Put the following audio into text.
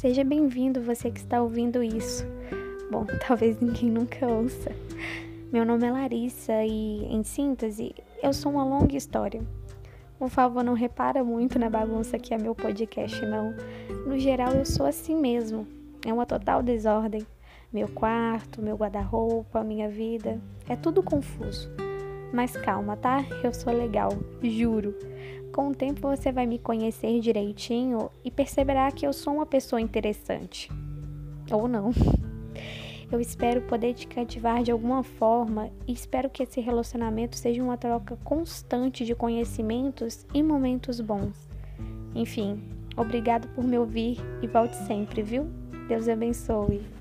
Seja bem-vindo você que está ouvindo isso. Bom, talvez ninguém nunca ouça. Meu nome é Larissa e, em síntese, eu sou uma longa história. Por favor, não repara muito na bagunça que é meu podcast, não. No geral, eu sou assim mesmo. É uma total desordem. Meu quarto, meu guarda-roupa, minha vida, é tudo confuso. Mas calma, tá? Eu sou legal, juro. Com o tempo você vai me conhecer direitinho e perceberá que eu sou uma pessoa interessante. Ou não. Eu espero poder te cativar de alguma forma e espero que esse relacionamento seja uma troca constante de conhecimentos e momentos bons. Enfim, obrigado por me ouvir e volte sempre, viu? Deus abençoe.